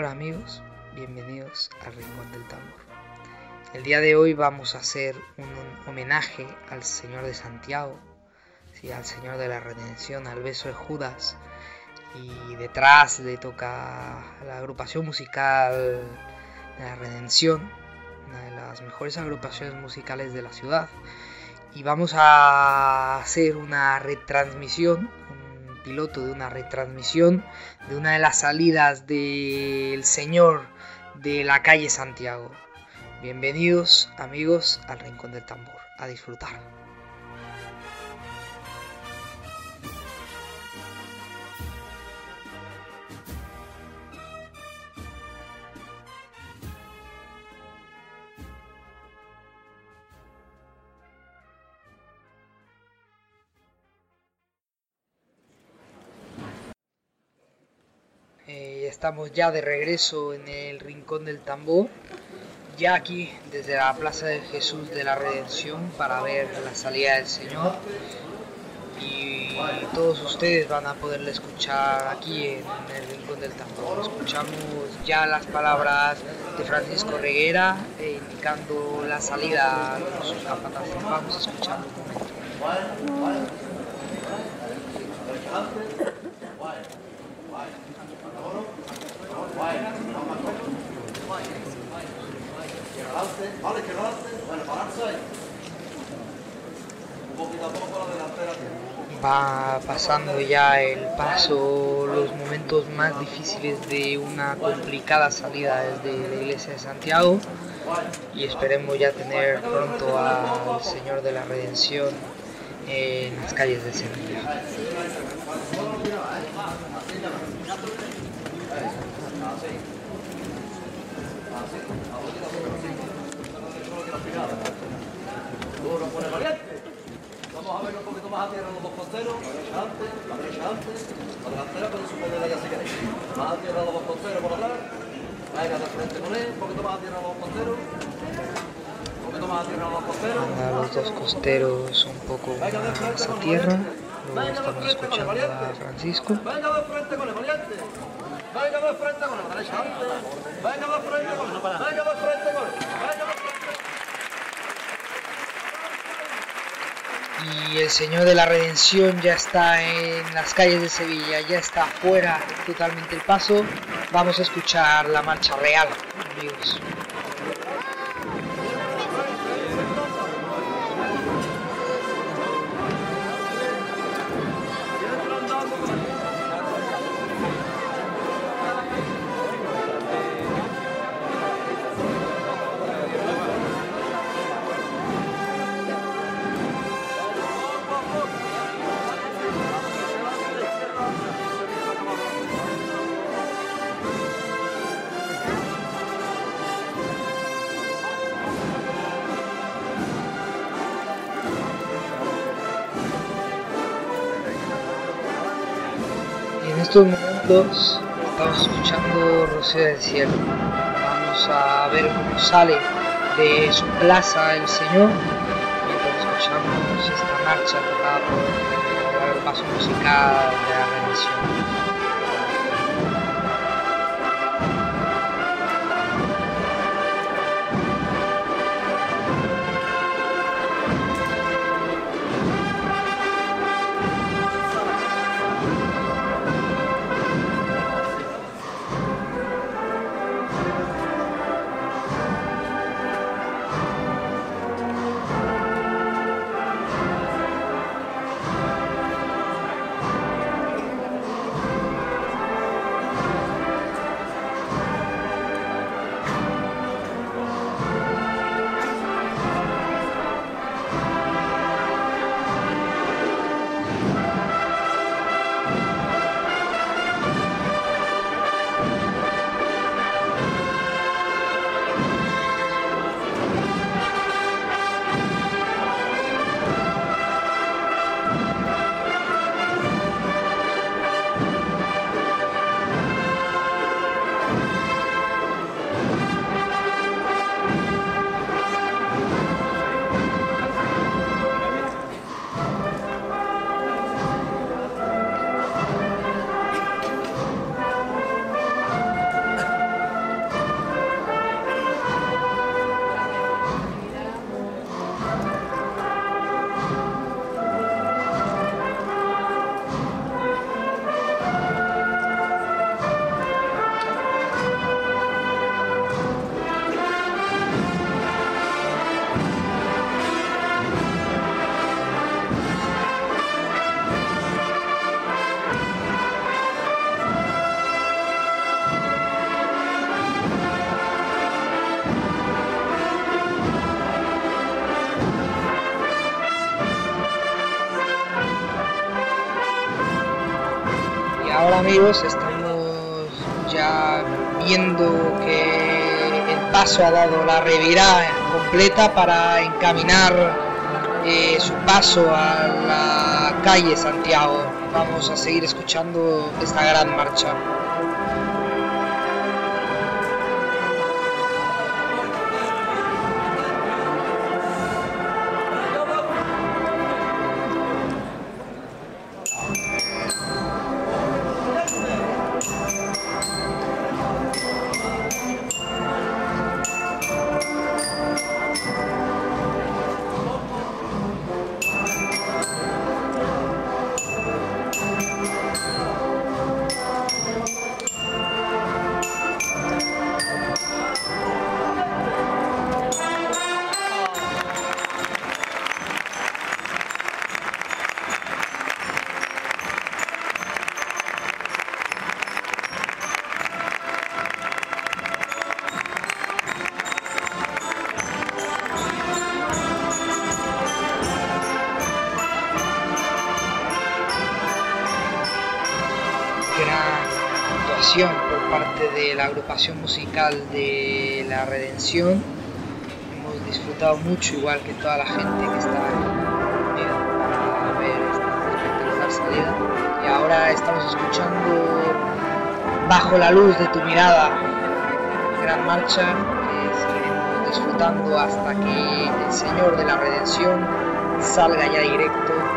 Hola amigos, bienvenidos al Rincón del Tambor. El día de hoy vamos a hacer un homenaje al Señor de Santiago, ¿sí? al Señor de la Redención, al beso de Judas. Y detrás le toca la agrupación musical de la Redención, una de las mejores agrupaciones musicales de la ciudad. Y vamos a hacer una retransmisión, piloto de una retransmisión de una de las salidas del Señor de la calle Santiago. Bienvenidos amigos al Rincón del Tambor, a disfrutar. Estamos ya de regreso en el Rincón del Tambor, ya aquí desde la Plaza de Jesús de la Redención para ver la salida del Señor. Y todos ustedes van a poderle escuchar aquí en el Rincón del Tambor. Escuchamos ya las palabras de Francisco Reguera eh, indicando la salida de sus capataces. Vamos a escuchar un momento. Va pasando ya el paso, los momentos más difíciles de una complicada salida desde la iglesia de Santiago y esperemos ya tener pronto al Señor de la Redención en las calles de Sevilla. Vamos a ver un poquito más a tierra los dos costeros, la derecha antes, la derecha antes, la queréis. Más a los dos costeros por hablar, venga de frente con él, un un poquito más a los dos costeros. Los dos costeros un poco más a tierra, luego estamos escuchando a Francisco. Venga de frente con el valiente. Venga de frente con el derecha. Venga de frente con. Venga de frente con. Venga de frente. Y el Señor de la Redención ya está en las calles de Sevilla, ya está fuera totalmente el paso. Vamos a escuchar la marcha real, amigos. Estos momentos estamos escuchando Rocío del Cielo. Vamos a ver cómo sale de su plaza el Señor mientras escuchamos esta marcha tocada por la agrupación musical de la Redención. Ahora amigos estamos ya viendo que el paso ha dado la revirada completa para encaminar eh, su paso a la calle Santiago. Vamos a seguir escuchando esta gran marcha. Por parte de la agrupación musical de La Redención. Hemos disfrutado mucho, igual que toda la gente que está ahí para ver esta salida. Y ahora estamos escuchando Bajo la luz de tu mirada, gran marcha seguiremos disfrutando hasta que el Señor de la Redención salga ya directo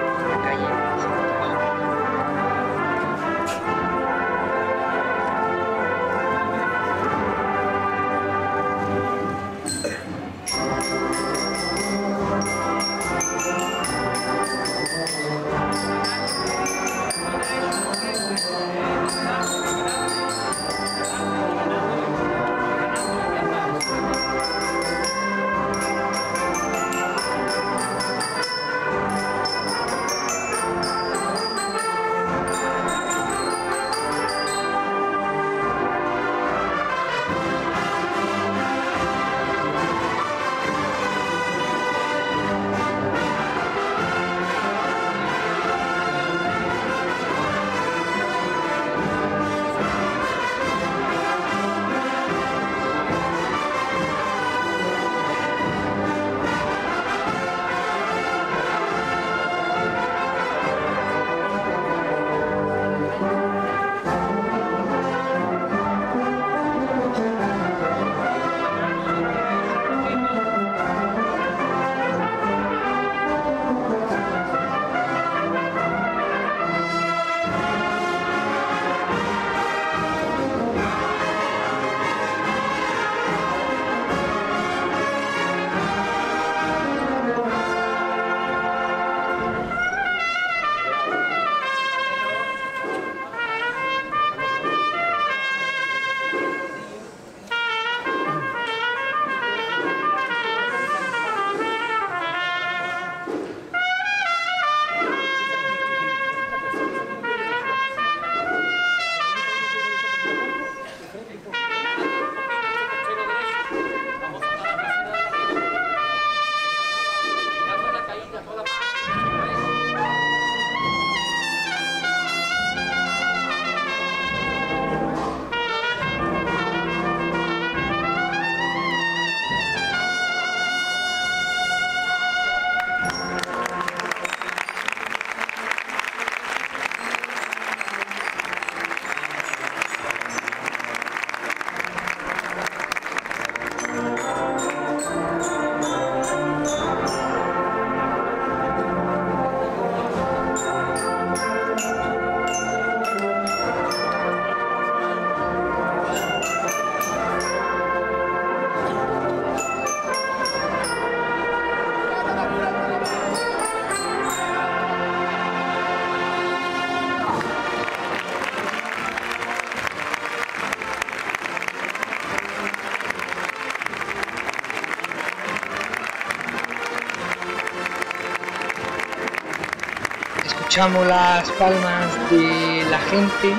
escuchamos las palmas de la gente, de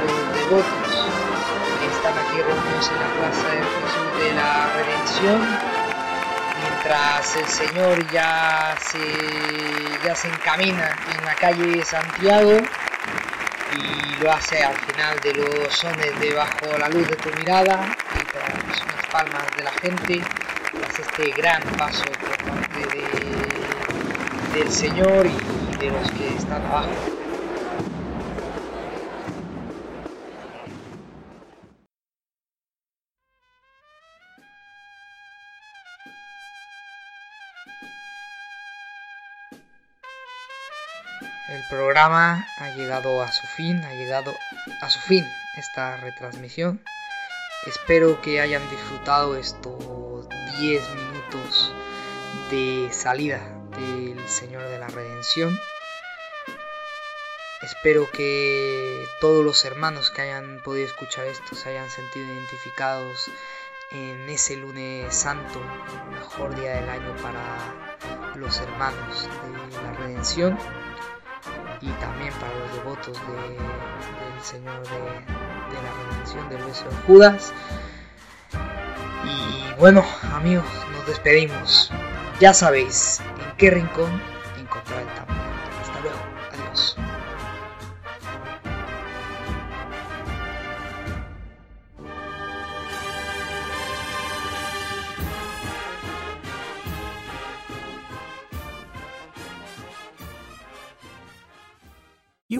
los devotos que están aquí reunidos en la plaza de Jesús de la Redención, mientras el Señor ya se, ya se encamina en la calle Santiago y lo hace al final de los sones de Bajo la luz de tu mirada y tras unas palmas de la gente tras este gran paso por parte de, del Señor y de los que están abajo. El programa ha llegado a su fin, ha llegado a su fin esta retransmisión. Espero que hayan disfrutado estos 10 minutos de salida del Señor de la Redención. Espero que todos los hermanos que hayan podido escuchar esto se hayan sentido identificados en ese lunes santo, mejor día del año para los hermanos de la redención y también para los devotos de, del Señor de, de, la Redención del beso de Judas. Y bueno, amigos, nos despedimos. Ya sabéis en qué rincón encontrar el tambor.